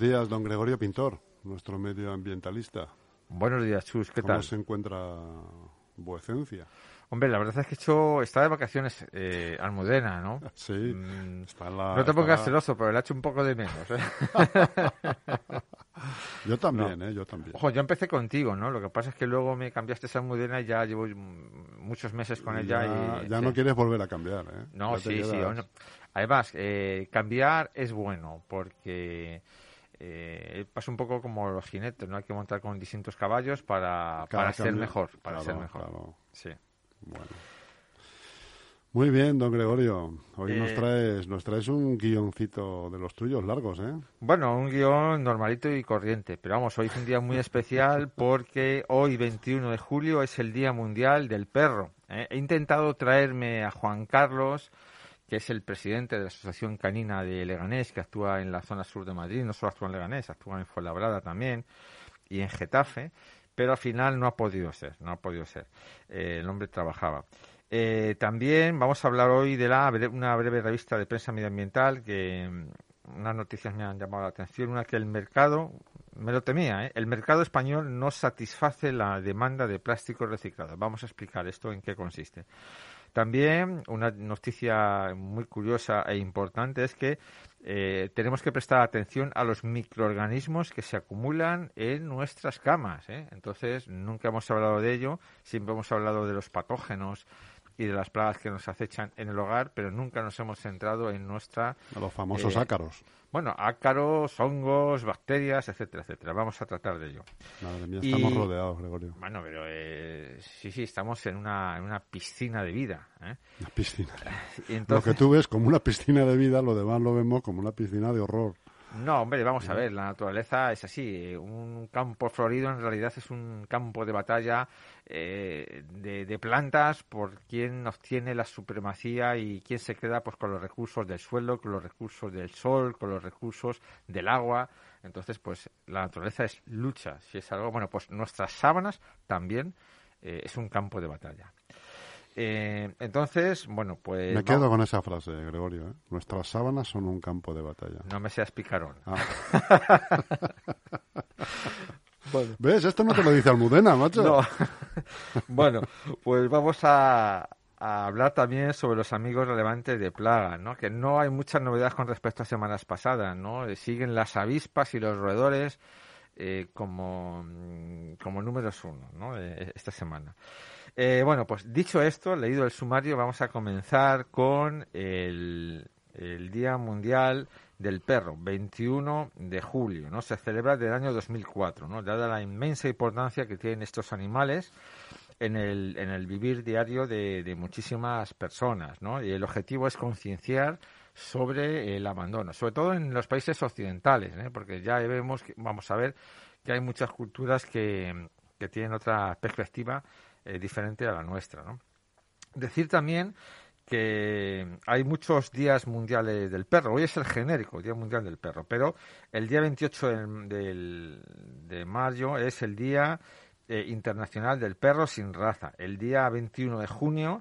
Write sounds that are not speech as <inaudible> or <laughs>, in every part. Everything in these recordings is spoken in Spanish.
Buenos días, don Gregorio Pintor, nuestro medioambientalista. Buenos días, Chus, ¿qué ¿Cómo tal? se encuentra vuecencia? Hombre, la verdad es que he hecho, está de vacaciones eh, Almudena, ¿no? <laughs> Sí, Mm, está la- no te pongas está- celoso, pero le ha hecho un poco de menos. ¿eh? <laughs> Yo también, ¿eh? Yo también. Ojo, yo empecé contigo, ¿no? Lo que pasa es que luego me cambiaste esa Almudena y ya llevo muchos meses con ella ya y... ya sí. no quieres volver a cambiar, ¿eh? No, Ya sí, sí. Además, eh, cambiar es bueno porque eh, pasa un poco como los jinetes, ¿no? Hay que montar con distintos caballos para, para ser mejor, para claro, ser mejor. claro. Sí. Bueno. Muy bien, don Gregorio. Hoy nos Eh, traes nos traes un guioncito de los tuyos largos, ¿eh? Bueno, un guion normalito y corriente, pero vamos, hoy es un día muy especial <laughs> porque hoy, 21 de julio, es el Día Mundial del Perro. ¿eh? He intentado traerme a Juan Carlos, que es el presidente de la Asociación Canina de Leganés, que actúa en la zona sur de Madrid, no solo actúa en Leganés, actúa en Fuenlabrada también y en Getafe, pero al final no ha podido ser, no ha podido ser. Eh, el hombre trabajaba. Eh, también vamos a hablar hoy de la una breve revista de prensa medioambiental que mm, unas noticias me han llamado la atención. Una que el mercado, me lo temía, ¿eh? el mercado español no satisface la demanda de plástico reciclado. Vamos a explicar esto en qué consiste. También una noticia muy curiosa e importante es que eh, tenemos que prestar atención a los microorganismos que se acumulan en nuestras camas. ¿eh? Entonces, nunca hemos hablado de ello, siempre hemos hablado de los patógenos y de las plagas que nos acechan en el hogar, pero nunca nos hemos centrado en nuestra, A los famosos Eh, ácaros. bueno, ácaros, hongos, bacterias, etcétera, etcétera. Vamos a tratar de ello. Madre mía, y- estamos rodeados, Gregorio. Bueno, pero eh, sí, sí, estamos en una, en una piscina de vida. ¿eh? Una piscina. <laughs> Lo que tú ves como una piscina de vida, lo demás lo vemos como una piscina de horror. No, hombre, vamos a ver, la naturaleza es así. Un campo florido en realidad es un campo de batalla eh, de, de plantas por quién obtiene la supremacía y quién se queda pues con los recursos del suelo, con los recursos del sol, con los recursos del agua. Entonces, pues la naturaleza es lucha. Si es algo, bueno, pues nuestras sábanas también eh, es un campo de batalla. Eh, entonces, bueno, pues Me quedo con esa frase, Gregorio. ¿eh? Nuestras sábanas son un campo de batalla. no me seas picarón. Ah. <laughs> ¿Ves? Esto no te lo dice Almudena, macho. No. <laughs> bueno, pues vamos a, a hablar también sobre los amigos relevantes de plaga, ¿no? Que no hay muchas novedades con respecto a semanas pasadas, ¿no? Eh, Siguen las avispas y los roedores eh, como, mm, como números uno, ¿no? Eh, esta semana. Eh, bueno, pues dicho esto, leído el sumario, vamos a comenzar con el, Día Mundial del Perro, 21 de julio, ¿no? Se celebra desde año 2004, ¿no? Dada la inmensa importancia que tienen estos animales en el, en el vivir diario de, de muchísimas personas, ¿no? Y el objetivo es concienciar sobre el abandono, sobre todo en los países occidentales, ¿eh? porque ya vemos, que, vamos a ver, que hay muchas culturas que, que tienen otra perspectiva eh, diferente a la nuestra, ¿no? Decir también que hay muchos días mundiales del perro. Hoy es el genérico, Día Mundial del Perro, pero el día 28 del- del- de mayo es el Día eh, Internacional del Perro sin raza. El día 21 de junio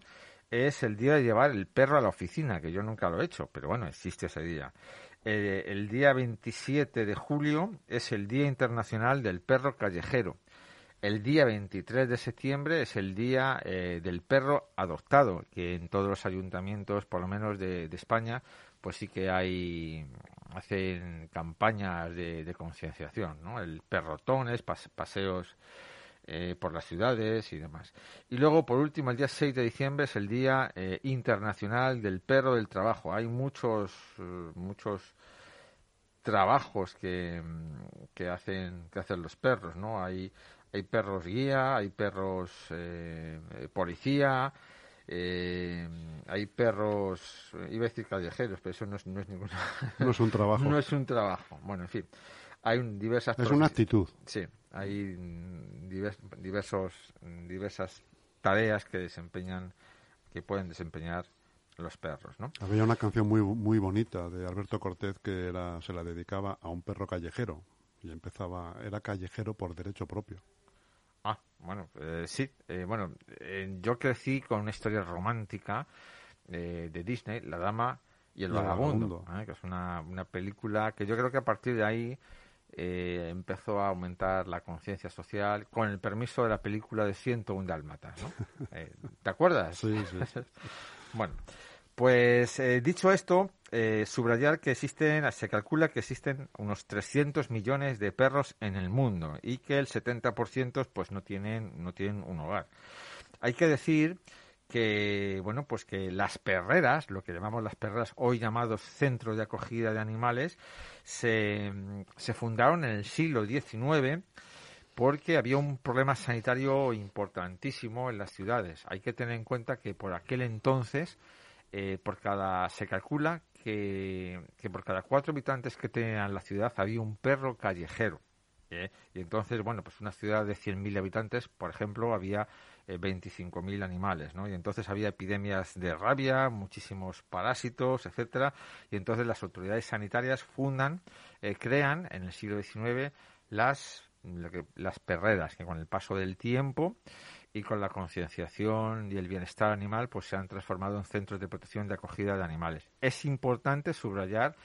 es el día de llevar el perro a la oficina, que yo nunca lo he hecho, pero bueno, existe ese día. Eh, el día 27 de julio es el Día Internacional del Perro Callejero. El día 23 de septiembre es el día eh, del perro adoptado, que en todos los ayuntamientos, por lo menos de, de España, pues sí que hay hacen campañas de, concienciación, ¿no? El perrotones, pas- paseos eh, por las ciudades y demás. Y luego, por último, el día 6 de diciembre es el Día eh, Internacional del Perro del Trabajo. Hay muchos, eh, muchos trabajos que, que hacen que hacen los perros, ¿no? Hay hay perros guía, hay perros eh, policía, eh, hay perros, eh, iba a decir callejeros, pero eso no es, no es ninguna, <laughs> No es un trabajo. no es un trabajo. Bueno, en fin, hay un- diversas Es una actitud. Sí, hay divers- diversos, diversas tareas que desempeñan, que pueden desempeñar los perros, ¿no? Había una canción muy muy bonita de Alberto Cortés que era se la dedicaba a un perro callejero y empezaba era callejero por derecho propio. Ah, bueno, eh, sí. eh, bueno, eh, yo crecí con una historia romántica eh, de Disney, La Dama y El Vagabundo, ¿eh? que es una, una película que yo creo que a partir de ahí eh, empezó a aumentar la conciencia social con el permiso de la película de 101 Dálmatas, ¿no? <laughs> ¿Te acuerdas? Sí, sí. <laughs> bueno, pues dicho esto, subrayar que existen, se calcula que existen unos 300 millones de perros en el mundo y que el 70% pues no tienen, no tienen un hogar. Hay que decir que bueno pues que las perreras lo que llamamos las perreras hoy llamados centros de acogida de animales se, se fundaron en el siglo XIX porque había un problema sanitario importantísimo en las ciudades hay que tener en cuenta que por aquel entonces eh, por cada se calcula que, que por cada cuatro habitantes que tenían la ciudad había un perro callejero ¿eh? Y entonces, bueno, pues una ciudad de 100.000 habitantes, por ejemplo, había eh, 25.000 animales, ¿no? Y entonces había epidemias de rabia, muchísimos parásitos, etcétera, y entonces las autoridades sanitarias fundan, eh, crean en el siglo XIX las las perreras que con el paso del tiempo y con la concienciación y el bienestar animal pues se han transformado en centros de protección de acogida de animales. Es importante subrayar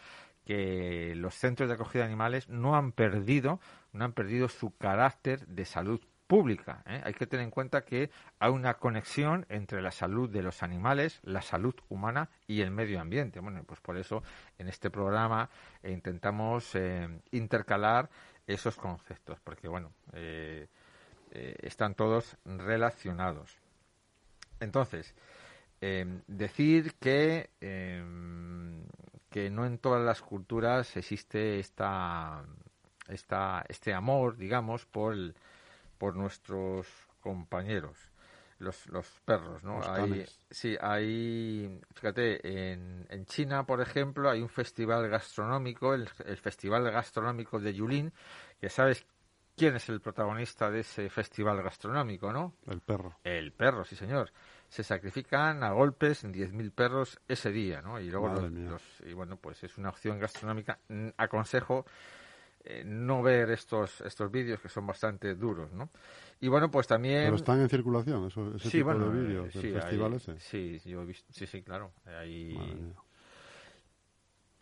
que los centros de acogida de animales no han perdido, no han perdido su carácter de salud pública. ¿eh? Hay que tener en cuenta que hay una conexión entre la salud de los animales, la salud humana y el medio ambiente. Bueno, pues por eso en este programa eh, intentamos eh, intercalar esos conceptos, porque bueno, están todos relacionados. Entonces, decir que que no en todas las culturas existe esta, esta este amor, digamos, por, por nuestros compañeros, los, los perros, ¿no? hay, sí, hay, fíjate, en, en China, por ejemplo, hay un festival gastronómico, el, el Festival Gastronómico de Yulin, que sabes quién es el protagonista de ese festival gastronómico, ¿no? El perro. El perro, sí, señor se sacrifican a golpes 10.000 perros ese día, ¿no? Y luego los, y bueno, pues es una opción gastronómica. Aconsejo eh, no ver estos estos vídeos que son bastante duros, ¿no? Y bueno, pues también Pero están en circulación ese sí, tipo de vídeos sí, festival ese. Sí, yo he visto, sí, sí, claro.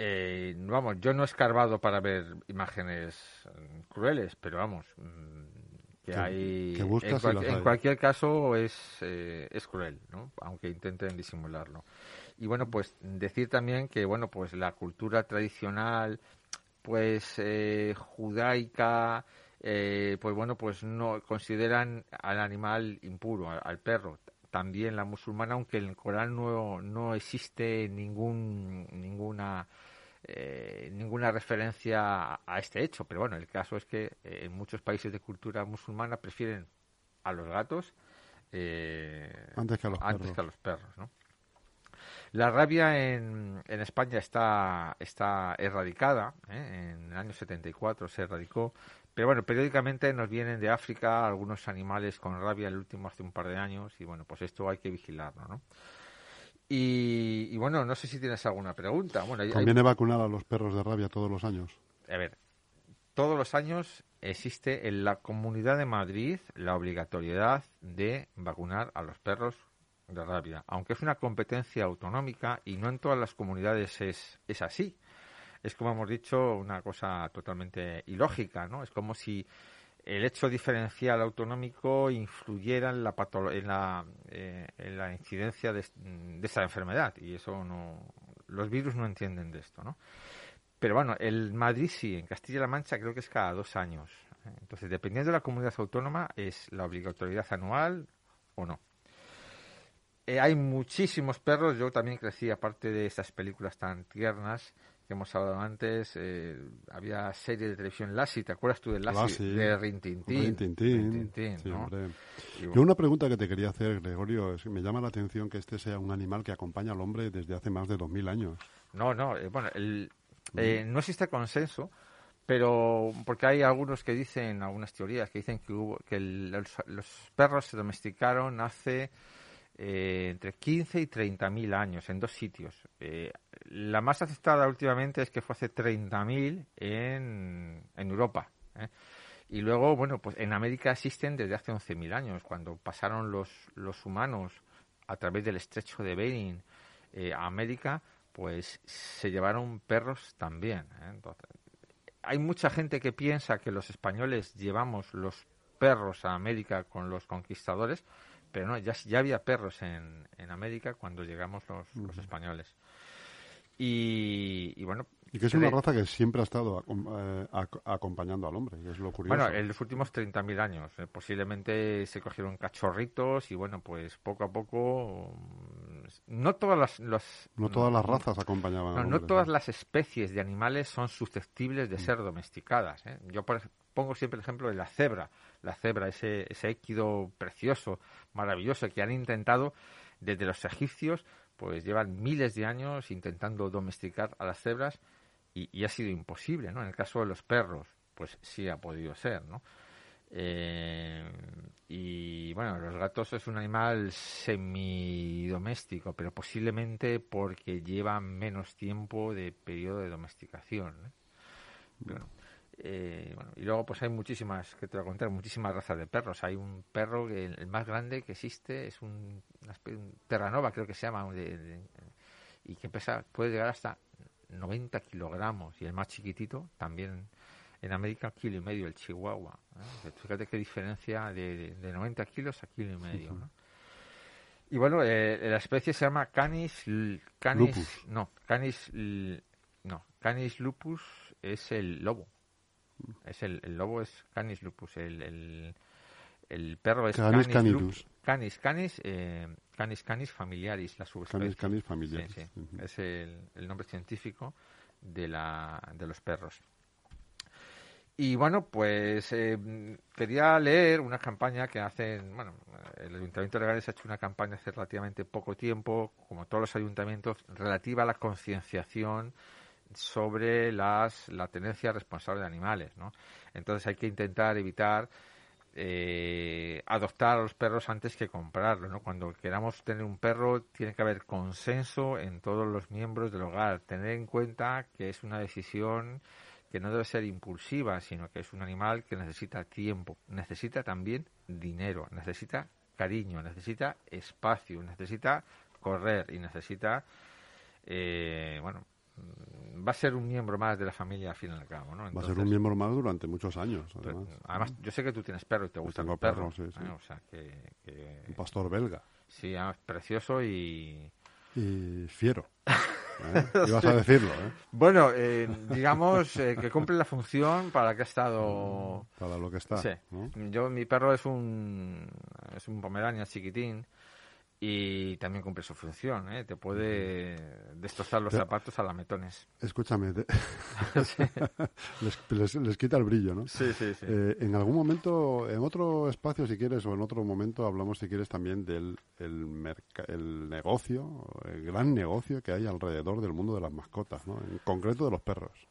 Eh, vamos, yo no he escarbado para ver imágenes crueles, pero vamos, mm, que hay en, cualquier caso es eh, es cruel no aunque intenten disimularlo. Y bueno pues decir también que bueno pues la cultura tradicional pues eh, judaica eh, pues bueno pues no consideran al animal impuro al, perro también la musulmana aunque en el Corán no no existe ningún ninguna eh, ninguna referencia a este hecho, pero bueno, el caso es que eh, en muchos países de cultura musulmana prefieren a los gatos eh, antes que a los perros. ¿no? La rabia en, en España está, está erradicada, en el año 74 se erradicó, pero bueno, periódicamente nos vienen de África algunos animales con rabia, el último hace un par de años, y bueno, pues esto hay que vigilarlo, ¿no? Y, bueno, no sé si tienes alguna pregunta. Bueno, ¿Conviene vacunar a los perros de rabia todos los años? A ver, todos los años existe en la Comunidad de Madrid la obligatoriedad de vacunar a los perros de rabia, aunque es una competencia autonómica y no en todas las comunidades es, es así. Es como hemos dicho, una cosa totalmente ilógica, ¿no? Es como si el hecho diferencial autonómico influyera en la, en la, eh, incidencia de, de, esa enfermedad y eso no los virus no entienden de esto no pero bueno el Madrid sí en Castilla-La Mancha creo que es cada dos años entonces dependiendo de la comunidad autónoma es la obligatoriedad anual o no eh, hay muchísimos perros yo también crecí aparte de estas películas tan tiernas que hemos hablado antes, eh, había serie de televisión Lassie, ¿te acuerdas tú de Lassie? De Rintintín. Rintintín, Yo una pregunta que te quería hacer, Gregorio, es que me llama la atención que este sea un animal que acompaña al hombre desde hace más de 2000 años. No, no, eh, bueno, el, eh, no existe consenso, pero porque hay algunos que dicen, algunas teorías que dicen que, hubo, que los, los perros se domesticaron hace eh, entre 15 y 30 mil años en dos sitios. Eh, la más aceptada últimamente es que fue hace 30.000 en, en Europa. ¿eh? Y luego, bueno, pues en América existen desde hace 11.000 años, cuando pasaron los, los humanos a través del estrecho de Bering a América, pues se llevaron perros también. hay mucha gente que piensa que los españoles llevamos los perros a América con los conquistadores, pero no, ya, ya había perros en, en América cuando llegamos los, los españoles. Y, bueno. Y que es una raza que siempre ha estado eh, acompañando al hombre, es lo curioso. Bueno, en los últimos 30.000 años. Eh, posiblemente se cogieron cachorritos y bueno, pues poco a poco. Mm, no todas las. no todas las razas acompañaban no, al hombre. No todas las especies de animales son susceptibles de mm. ser domesticadas. ¿eh? Yo pongo siempre el ejemplo de la cebra. La cebra, ese, ese équido precioso, maravilloso, que han intentado desde los egipcios pues llevan miles de años intentando domesticar a las cebras y, ha sido imposible, ¿no? En el caso de los perros, pues sí ha podido ser, ¿no? Eh, y bueno, los gatos es un animal semidoméstico, pero posiblemente porque llevan menos tiempo de periodo de domesticación. Bueno, eh, bueno, y luego pues hay muchísimas, que te voy a contar, muchísimas razas de perros. Hay un perro, que el más grande que existe es un, Terranova, creo que se llama, y que pesa, puede llegar hasta 90 kilogramos. Y el más chiquitito también en América, kilo y medio, el Chihuahua. ¿eh? Fíjate qué diferencia de, de, 90 kilos a kilo y medio. Y bueno, eh, la especie se llama Canis, canis lupus. no, Canis, no, Canis lupus es el lobo. Es el, el lobo es Canis lupus, el, el, el perro es Canis Canis lupus. Canis, Canis, eh, Canis, Canis familiaris, la subespecie. Canis, Canis familiaris. Sí, sí. Es el, el, nombre científico de, la, de los perros. Y bueno, pues eh, quería leer una campaña que hacen, bueno, el Ayuntamiento de Legales ha hecho una campaña hace relativamente poco tiempo, como todos los ayuntamientos, relativa a la concienciación sobre las, la tenencia responsable de animales, ¿no? Entonces hay que intentar evitar eh, adoptar a los perros antes que comprarlos, ¿no? Cuando queramos tener un perro tiene que haber consenso en todos los miembros del hogar, tener en cuenta que es una decisión que no debe ser impulsiva, sino que es un animal que necesita tiempo, necesita también dinero, necesita cariño, necesita espacio, necesita correr y necesita, eh, bueno, va a ser un miembro más de la familia al fin y al cabo, ¿no? va a ser un miembro más durante muchos años, además. además, yo sé que tú tienes perro y te gustan los perros. Sí, sí. ¿eh? O sea, que, Un pastor belga. Sí, además, precioso y... Y fiero. <laughs> ¿eh? Ibas a decirlo, ¿eh? Bueno, eh, digamos eh, que cumple la función para que ha estado... Para lo que está. Sí. Yo, mi perro es un, es un pomerania chiquitín y también cumple su función, ¿eh? te puede destrozar los zapatos a lametones. Escúchame, <laughs> <laughs> les, les, quita el brillo, ¿no? Sí, sí, sí. Eh, en algún momento, en otro espacio, si quieres, o en otro momento, hablamos, si quieres, también del el, el negocio, el gran negocio que hay alrededor del mundo de las mascotas, ¿no? En concreto de los perros.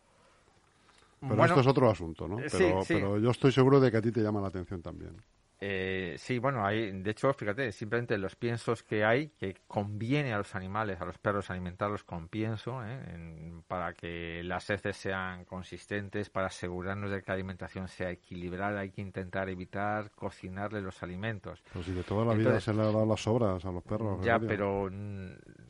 Pero esto es otro asunto, ¿no? Pero, pero yo estoy seguro de que a ti te llama la atención también. Eh, sí, bueno, hay, de hecho, fíjate, simplemente los piensos que hay, que conviene a los animales, a los perros alimentarlos con pienso, ¿eh? para que las heces sean consistentes, para asegurarnos de que la alimentación sea equilibrada, hay que intentar evitar cocinarle los alimentos. Pues si de toda la vida se le ha dado las sobras a los perros. Ya, pero...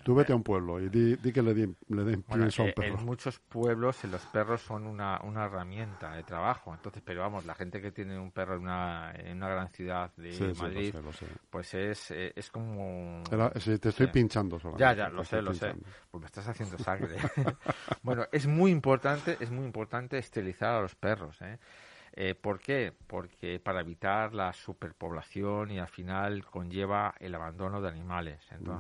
Tú vete a un pueblo y di, que le, le den pienso a un perro. En muchos pueblos los perros son una, una herramienta de trabajo, entonces, pero vamos, la gente que tiene un perro en una, en una gran ciudad de Madrid, pues es, eh, es como... te estoy pinchando solamente. Ya, ya, lo sé, lo sé. Pues me estás haciendo sangre. <laughs> bueno, es muy importante, es muy importante esterilizar a los perros, ¿eh? ¿eh? ¿Por qué? Porque para evitar la superpoblación y al final conlleva el abandono de animales. Mm.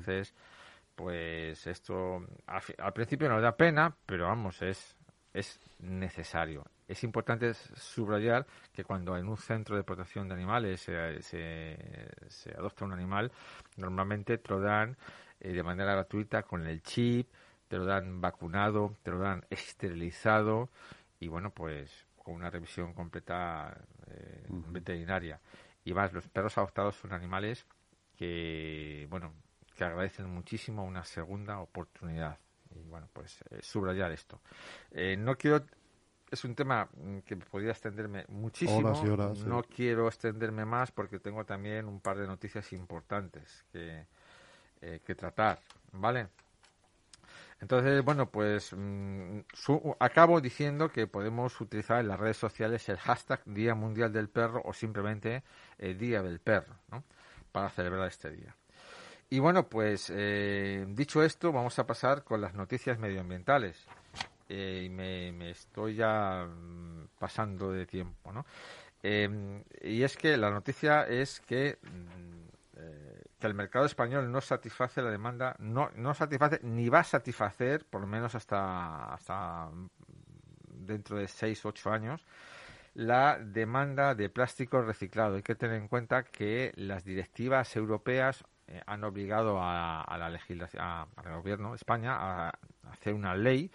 Pues esto al, principio nos da pena, pero vamos, es, es necesario es importante subrayar que cuando en un centro de protección de animales se, se, adopta un animal, normalmente te lo dan eh, de manera gratuita con el chip, te lo dan vacunado, te lo dan esterilizado y bueno, pues con una revisión completa eh, veterinaria. Y más, los perros adoptados son animales que, bueno, que agradecen muchísimo una segunda oportunidad. Y bueno, pues eh, subrayar esto. no quiero es un tema mm, que podría extenderme muchísimo. No quiero extenderme más porque tengo también un par de noticias importantes que, eh, que tratar, ¿vale? Entonces, bueno, pues mm, acabo diciendo que podemos utilizar en las redes sociales el hashtag Día Mundial del Perro o simplemente el Día del Perro, ¿no? Para celebrar este día. Y bueno, pues eh, dicho esto, vamos a pasar con las noticias medioambientales. Eh, y me, estoy ya mm, pasando de tiempo, ¿no? Em, y es que la noticia es que mm, que el mercado español no satisface la demanda, no, no satisface ni va a satisfacer, por lo menos hasta, hasta dentro de 6 8 años, la demanda de plástico reciclado. Hay que tener en cuenta que las directivas europeas eh, han obligado a, la legislación, al gobierno de España a, hacer una ley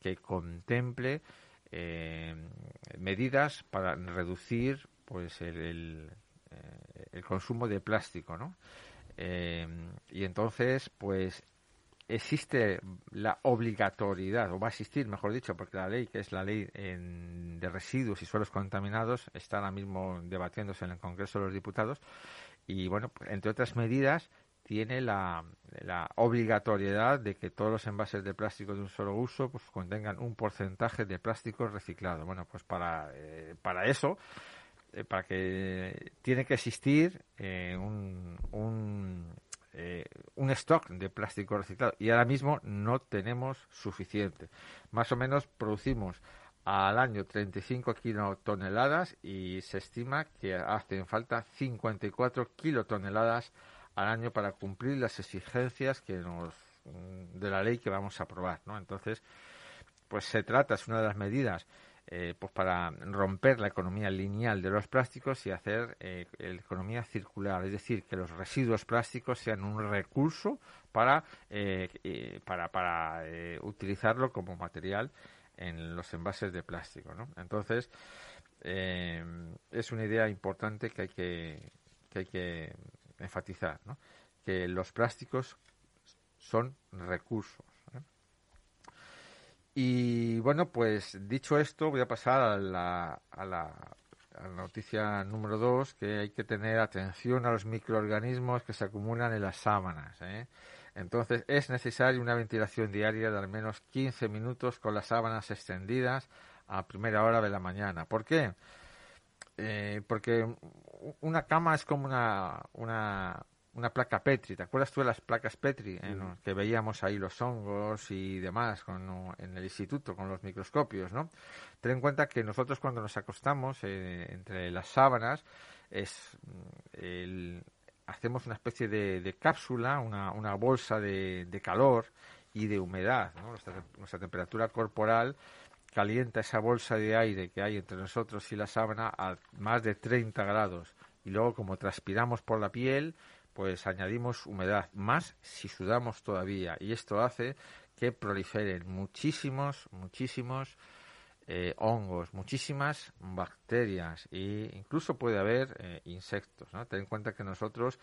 que contemple eh, medidas para reducir pues el, el, eh, el consumo de plástico, ¿no? Eh, y entonces, pues existe la obligatoriedad, o va a existir, mejor dicho, porque la ley, que es la ley de residuos y suelos contaminados, está ahora mismo debatiéndose en el Congreso de los Diputados. Y bueno, pues, entre otras medidas, tiene la, obligatoriedad de que todos los envases de plástico de un solo uso pues contengan un porcentaje de plástico reciclado. Bueno, pues para, eh, para eso eh, para que tiene que existir eh, un, un, eh, un, stock de plástico reciclado y ahora mismo no tenemos suficiente. Más o menos producimos al año 35 kilotoneladas y se estima que hacen falta 54 kilotoneladas al año para cumplir las exigencias que nos de la ley que vamos a aprobar, ¿no? Entonces, pues se trata, es una de las medidas eh, pues para romper la economía lineal de los plásticos y hacer eh, la economía circular, es decir, que los residuos plásticos sean un recurso para, eh, para, para utilizarlo como material en los envases de plástico. ¿no? Entonces, es una idea importante que hay que, que, hay que enfatizar, ¿no? que los plásticos son recursos y bueno, pues dicho esto, voy a pasar a la, a la, noticia número dos, que hay que tener atención a los microorganismos que se acumulan en las sábanas. ¿eh? Entonces, es necesaria una ventilación diaria de al menos 15 minutos con las sábanas extendidas a primera hora de la mañana. ¿Por qué? Eh, porque una cama es como una, una, una placa Petri. ¿Te acuerdas tú de las placas Petri que veíamos ahí los hongos y demás en el instituto con los microscopios, ¿no? Ten en cuenta que nosotros cuando nos acostamos eh, entre las sábanas es mm, hacemos una especie de, cápsula, una, una bolsa de, calor y de humedad, nuestra, temperatura corporal calienta esa bolsa de aire que hay entre nosotros y la sábana a más de 30 grados. Y luego, como transpiramos por la piel, pues añadimos humedad, más si sudamos todavía. Y esto hace que proliferen muchísimos, muchísimos eh, hongos, muchísimas bacterias e incluso puede haber eh, insectos. ¿no? Ten en cuenta que nosotros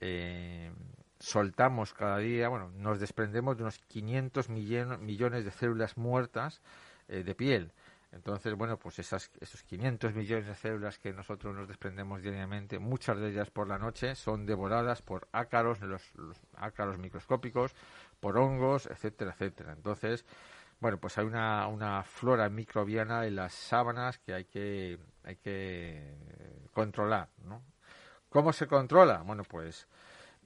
eh, soltamos cada día, bueno, nos desprendemos de unos 500 millones de células muertas de piel. Entonces, bueno, pues esas, esos 500 millones de células que nosotros nos desprendemos diariamente, muchas de ellas por la noche, son devoradas por ácaros, los, ácaros microscópicos, por hongos, etcétera, etcétera. Entonces, bueno, pues hay una, una flora microbiana en las sábanas que hay que, hay que controlar, ¿no? ¿Cómo se controla? Bueno, pues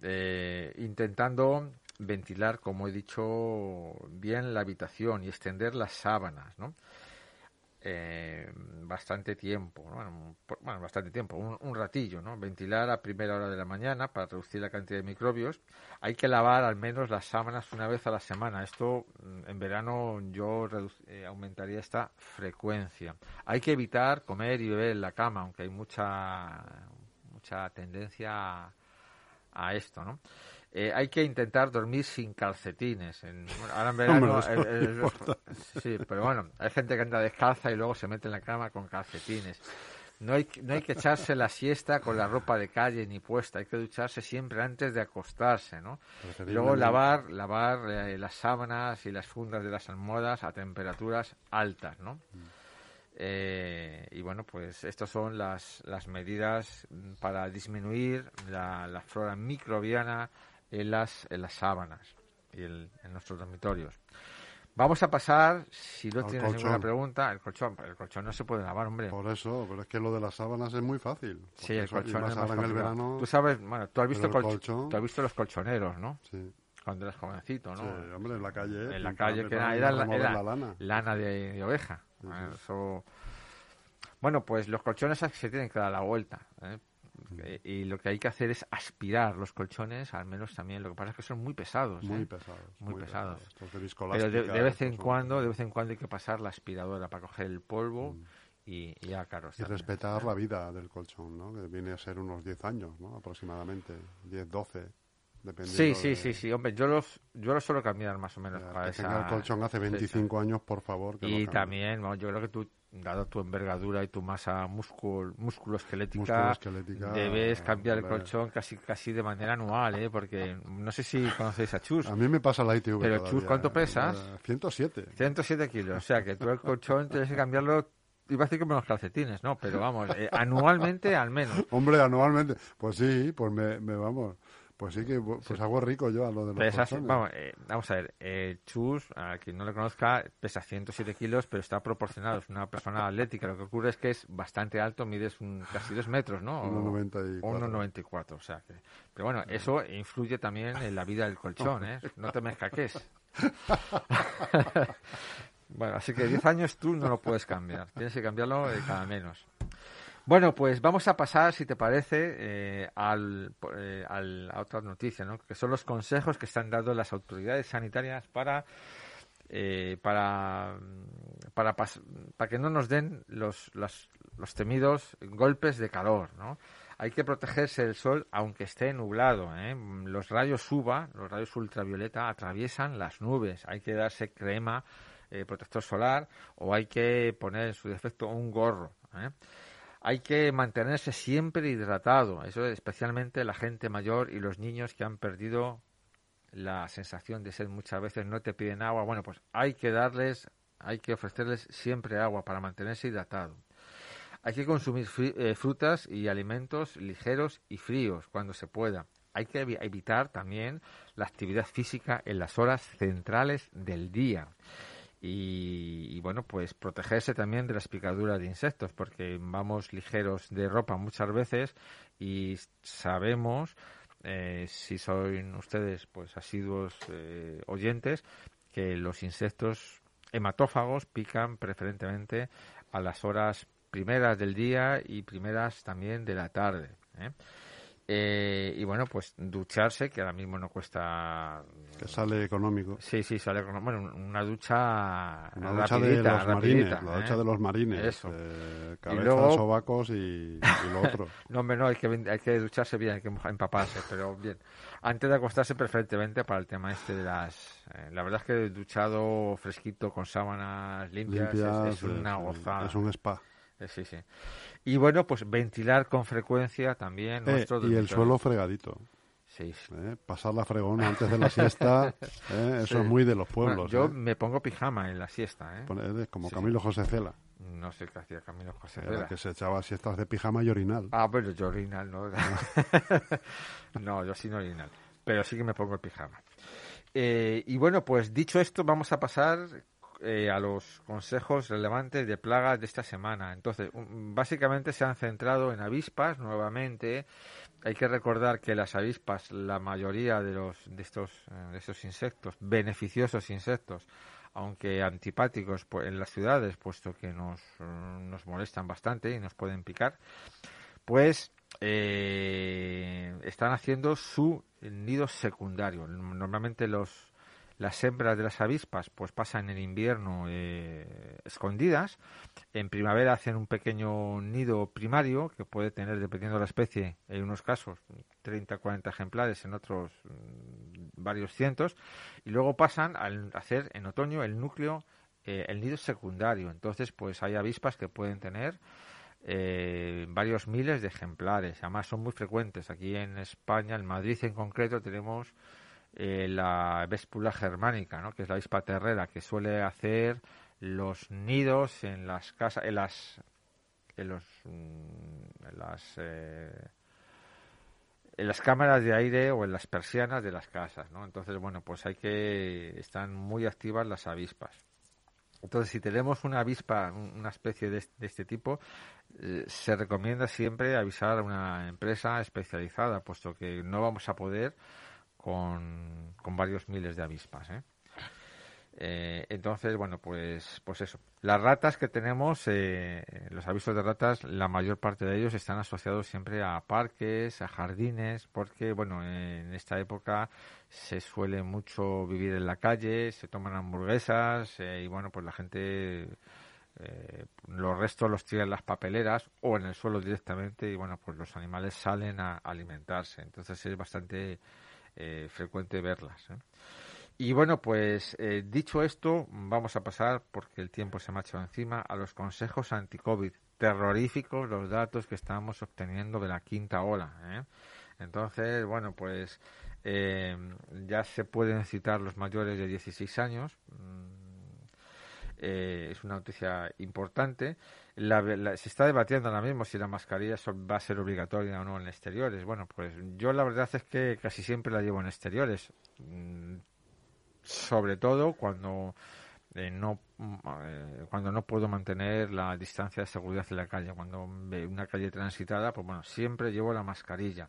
eh, intentando ventilar, como he dicho, bien la habitación y extender las sábanas, ¿no? eh, bastante tiempo, bueno, bastante tiempo, un, ratillo, ¿no? Ventilar a primera hora de la mañana para reducir la cantidad de microbios. Hay que lavar al menos las sábanas una vez a la semana. Esto mm, en verano yo eh, aumentaría esta frecuencia. Hay que evitar comer y beber en la cama, aunque hay mucha mucha tendencia a, a esto, ¿no? Eh, hay que intentar dormir sin calcetines. En, ahora en <laughs> verano. sí, pero bueno, hay gente que anda descalza y luego se mete en la cama con calcetines. No hay, no hay que echarse la siesta con la ropa de calle ni puesta, hay que ducharse siempre antes de acostarse, ¿no? luego lavar, lavar eh, las sábanas y las fundas de las almohadas a temperaturas altas, ¿no? Mm. Eh, y bueno, pues estas son las, las medidas para disminuir la, la flora microbiana en las, en las sábanas. y en nuestros dormitorios. Vamos a pasar, si no tienes ninguna pregunta, el colchón. El colchón no se puede lavar, hombre. Por eso, pero es que lo de las sábanas es muy fácil. Sí, el colchón es más en el verano. Tú sabes, bueno, tú has visto, colchón, tú has visto los colchoneros, ¿no? Sí. Cuando eres jovencito, ¿no? Sí, hombre, en la calle. En la calle, que era, era, la, lana. lana de, oveja. Eso... Bueno, pues los colchones se tienen que dar la vuelta. ¿eh? Eh, y lo que hay que hacer es aspirar los colchones, al menos también. Lo que pasa es que son muy pesados. Muy ¿eh? pesados. Muy, pesados. Pero de, vez en cuando, de vez en cuando hay que pasar la aspiradora para coger el polvo. Mm. Y, y, a Y respetar la vida del colchón, ¿no? Que viene a ser unos 10 años, ¿no? Aproximadamente. 10, 12. Sí, sí, sí, sí, hombre, yo los, yo los suelo cambiar más o menos para que esa... el colchón hace 25 años, por favor. y también, yo creo que tú dado tu envergadura y tu masa músculo, músculo esquelética, debes cambiar el colchón casi casi de manera anual, ¿eh? porque no sé si conocéis a Chus. A mí me pasa la ITV. Pero Chus, ¿cuánto pesas? 107. 107 kilos, o sea que tú el colchón tienes que cambiarlo iba a decir como los calcetines, ¿no? Pero vamos, eh, anualmente al menos. <laughs> Hombre, anualmente. Pues sí, pues me, me vamos. Pues sí que pues hago rico yo a lo de los vamos, eh, vamos, a ver, eh, Chus, a quien no le conozca, pesa 107 kilos, pero está proporcionado, es una persona atlética. Lo que ocurre es que es bastante alto, mides un, casi dos metros, ¿no? 1,94. 1,94, o sea que... Pero bueno, eso influye también en la vida del colchón, ¿eh? No te me escaques. <laughs> bueno, así que 10 años tú no lo puedes cambiar, tienes que cambiarlo cada menos. Bueno, pues vamos a pasar, si te parece, eh, al, eh, a otra noticia, ¿no? que son los consejos que están dando las autoridades sanitarias para, eh, para, para, para, que no nos den los, los, los, temidos golpes de calor. ¿no? Hay que protegerse del sol aunque esté nublado. ¿eh? Los rayos UVA, los rayos ultravioleta, atraviesan las nubes. Hay que darse crema, protector solar o hay que poner en su defecto un gorro. Hay que mantenerse siempre hidratado, eso especialmente la gente mayor y los niños que han perdido la sensación de ser muchas veces no te piden agua. Bueno, pues hay que darles, hay que ofrecerles siempre agua para mantenerse hidratado. Hay que consumir eh, frutas y alimentos ligeros y fríos cuando se pueda. Hay que evitar también la actividad física en las horas centrales del día. Y, bueno, pues protegerse también de las picaduras de insectos, porque vamos ligeros de ropa muchas veces y sabemos, eh, si son ustedes pues asiduos eh, oyentes, que los insectos hematófagos pican preferentemente a las horas primeras del día y primeras también de la tarde. ¿eh? Eh, y bueno, pues ducharse, que ahora mismo no cuesta... Que sale económico. Sí, sí, sale económico. Bueno, una ducha... Una ducha de los marines, la ducha ¿eh? de los marines. Eso. Eh, cabeza, y luego... sobacos y, lo otro. <laughs> no, hombre, no, hay que, hay que ducharse bien, hay que empaparse, pero bien. Antes de acostarse, preferentemente para el tema este de las... Eh, la verdad es que duchado fresquito con sábanas limpias, es, una gozada. Es un spa. Sí, sí. Y bueno, pues ventilar con frecuencia también eh, nuestro Y el suelo fregadito. Sí. Eh, pasar la fregona antes de la siesta, <laughs> eh, eso es muy de los pueblos. yo me pongo pijama en la siesta. ¿eh? Como Camilo José Cela. No sé qué hacía Camilo José Cela. que se echaba siestas de pijama y orinal. Ah, bueno, yo orinal, no. <laughs> no, yo sí no orinal. Pero sí que me pongo el pijama. y bueno, pues dicho esto, vamos a pasar eh, a los consejos relevantes de plagas de esta semana. Entonces, básicamente se han centrado en avispas nuevamente. Hay que recordar que las avispas, la mayoría de los de estos eh, de estos insectos, beneficiosos insectos, aunque antipáticos pues, en las ciudades, puesto que nos, nos molestan bastante y nos pueden picar, pues eh, están haciendo su nido secundario. Normalmente los las hembras de las avispas pues pasan el invierno eh, escondidas. En primavera hacen un pequeño nido primario que puede tener, dependiendo de la especie, en unos casos 30 40 ejemplares, en otros mm, varios cientos. Y luego pasan a hacer en otoño el núcleo, eh, el nido secundario. Entonces pues hay avispas que pueden tener eh, varios miles de ejemplares. Además son muy frecuentes. Aquí en España, en Madrid en concreto, tenemos eh, la véspula germánica, ¿no? que es la avispa terrera, que suele hacer los nidos en las casas, en las, en los, mm, las, eh, en las cámaras de aire o en las persianas de las casas, ¿no? Entonces, bueno, pues hay que están muy activas las avispas. Entonces, si tenemos una avispa, una especie de, este tipo, eh, se recomienda siempre avisar a una empresa especializada, puesto que no vamos a poder con, varios miles de avispas. ¿eh? Eh, entonces, bueno, pues, pues eso. Las ratas que tenemos, eh, los avisos de ratas, la mayor parte de ellos están asociados siempre a parques, a jardines, porque, bueno, en esta época se suele mucho vivir en la calle, se toman hamburguesas y, bueno, pues la gente los restos los tira en las papeleras o en el suelo directamente y, bueno, pues los animales salen a alimentarse. Entonces es bastante frecuente verlas. Y bueno, pues eh, dicho esto, vamos a pasar, porque el tiempo se me ha encima, a los consejos anti-COVID. Terroríficos los datos que estamos obteniendo de la quinta ola. ¿eh? Entonces, bueno, pues eh, ya se pueden citar los mayores de 16 años. Mm, es una noticia importante. Se está debatiendo ahora mismo si la mascarilla va a ser obligatoria o no en exteriores. Bueno, pues yo la verdad es que casi siempre la llevo en exteriores. Mm, sobre todo cuando eh, no eh, cuando no puedo mantener la distancia de seguridad en la calle. Cuando una calle transitada pues bueno siempre llevo la mascarilla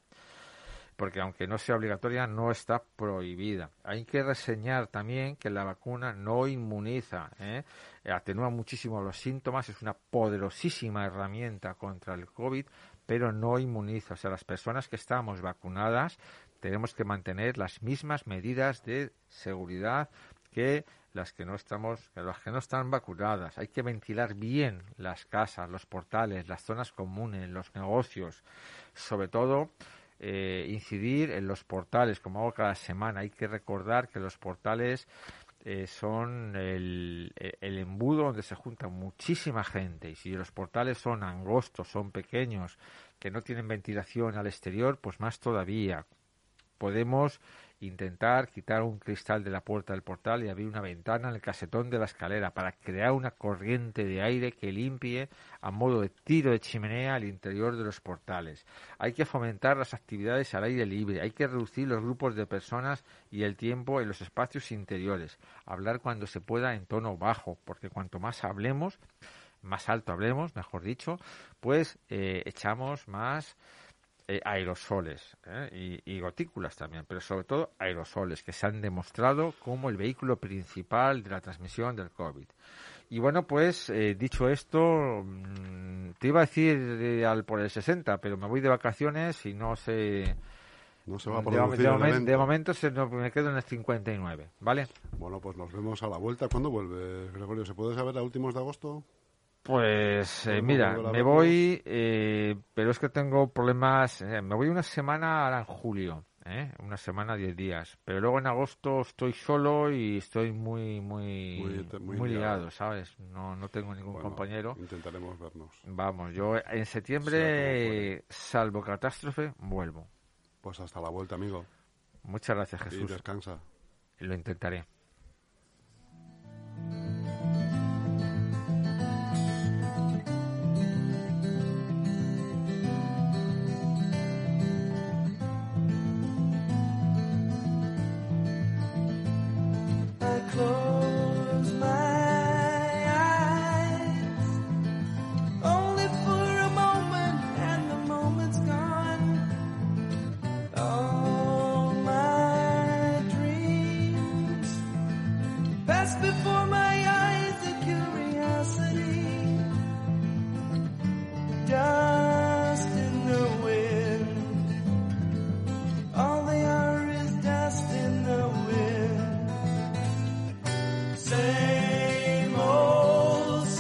porque aunque no sea obligatoria no está prohibida hay que reseñar también que la vacuna no inmuniza ¿eh? atenúa muchísimo los síntomas es una poderosísima herramienta contra el covid pero no inmuniza o sea las personas que estamos vacunadas tenemos que mantener las mismas medidas de seguridad que las que no estamos, que las que no están vacunadas. Hay que ventilar bien las casas, los portales, las zonas comunes, los negocios, sobre todo eh, incidir en los portales, como hago cada semana. Hay que recordar que los portales eh, son el, el, embudo donde se junta muchísima gente y si los portales son angostos, son pequeños, que no tienen ventilación al exterior, pues más todavía podemos intentar quitar un cristal de la puerta del portal y abrir una ventana en el casetón de la escalera para crear una corriente de aire que limpie a modo de tiro de chimenea al interior de los portales. Hay que fomentar las actividades al aire libre, hay que reducir los grupos de personas y el tiempo en los espacios interiores, hablar cuando se pueda en tono bajo, porque cuanto más hablemos, más alto hablemos, mejor dicho, pues eh, echamos más eh, aerosoles ¿eh? y, gotículas también, pero sobre todo aerosoles que se han demostrado como el vehículo principal de la transmisión del COVID. Y bueno, pues eh, dicho esto, mm, te iba a decir al por el 60, pero me voy de vacaciones y no sé. No se va a de, de, momento se, me quedo en el 59, ¿vale? Bueno, pues nos vemos a la vuelta. ¿Cuándo vuelve, Gregorio? ¿Se puede saber a últimos de agosto? Pues eh, mira, me voy, eh, pero es que tengo problemas. Eh, me voy una semana ahora en julio, una semana, diez días. Pero luego en agosto estoy solo y estoy muy, muy, muy, liado, ¿sabes? No, no tengo ningún compañero. Intentaremos vernos. Vamos, yo en septiembre, salvo catástrofe, vuelvo. Pues hasta la vuelta, amigo. Muchas gracias, Jesús. Y descansa. Lo intentaré.